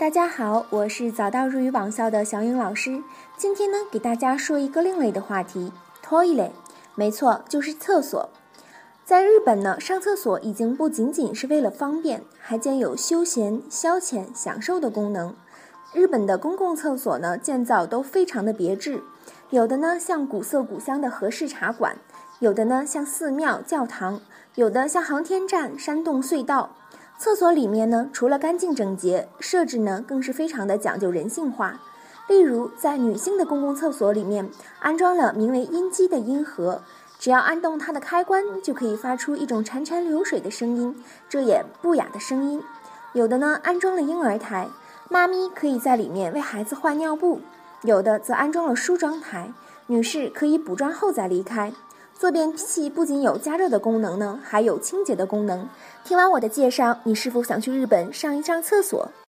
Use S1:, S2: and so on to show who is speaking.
S1: 大家好，我是早到日语网校的小颖老师。今天呢，给大家说一个另类的话题，toilet。没错，就是厕所。在日本呢，上厕所已经不仅仅是为了方便，还兼有休闲、消遣、享受的功能。日本的公共厕所呢，建造都非常的别致，有的呢像古色古香的和式茶馆，有的呢像寺庙、教堂，有的像航天站、山洞、隧道。厕所里面呢，除了干净整洁，设置呢更是非常的讲究人性化。例如，在女性的公共厕所里面，安装了名为音机的音盒，只要按动它的开关，就可以发出一种潺潺流水的声音，遮掩不雅的声音。有的呢，安装了婴儿台，妈咪可以在里面为孩子换尿布；有的则安装了梳妆台，女士可以补妆后再离开。坐便器不仅有加热的功能呢，还有清洁的功能。听完我的介绍，你是否想去日本上一上厕所？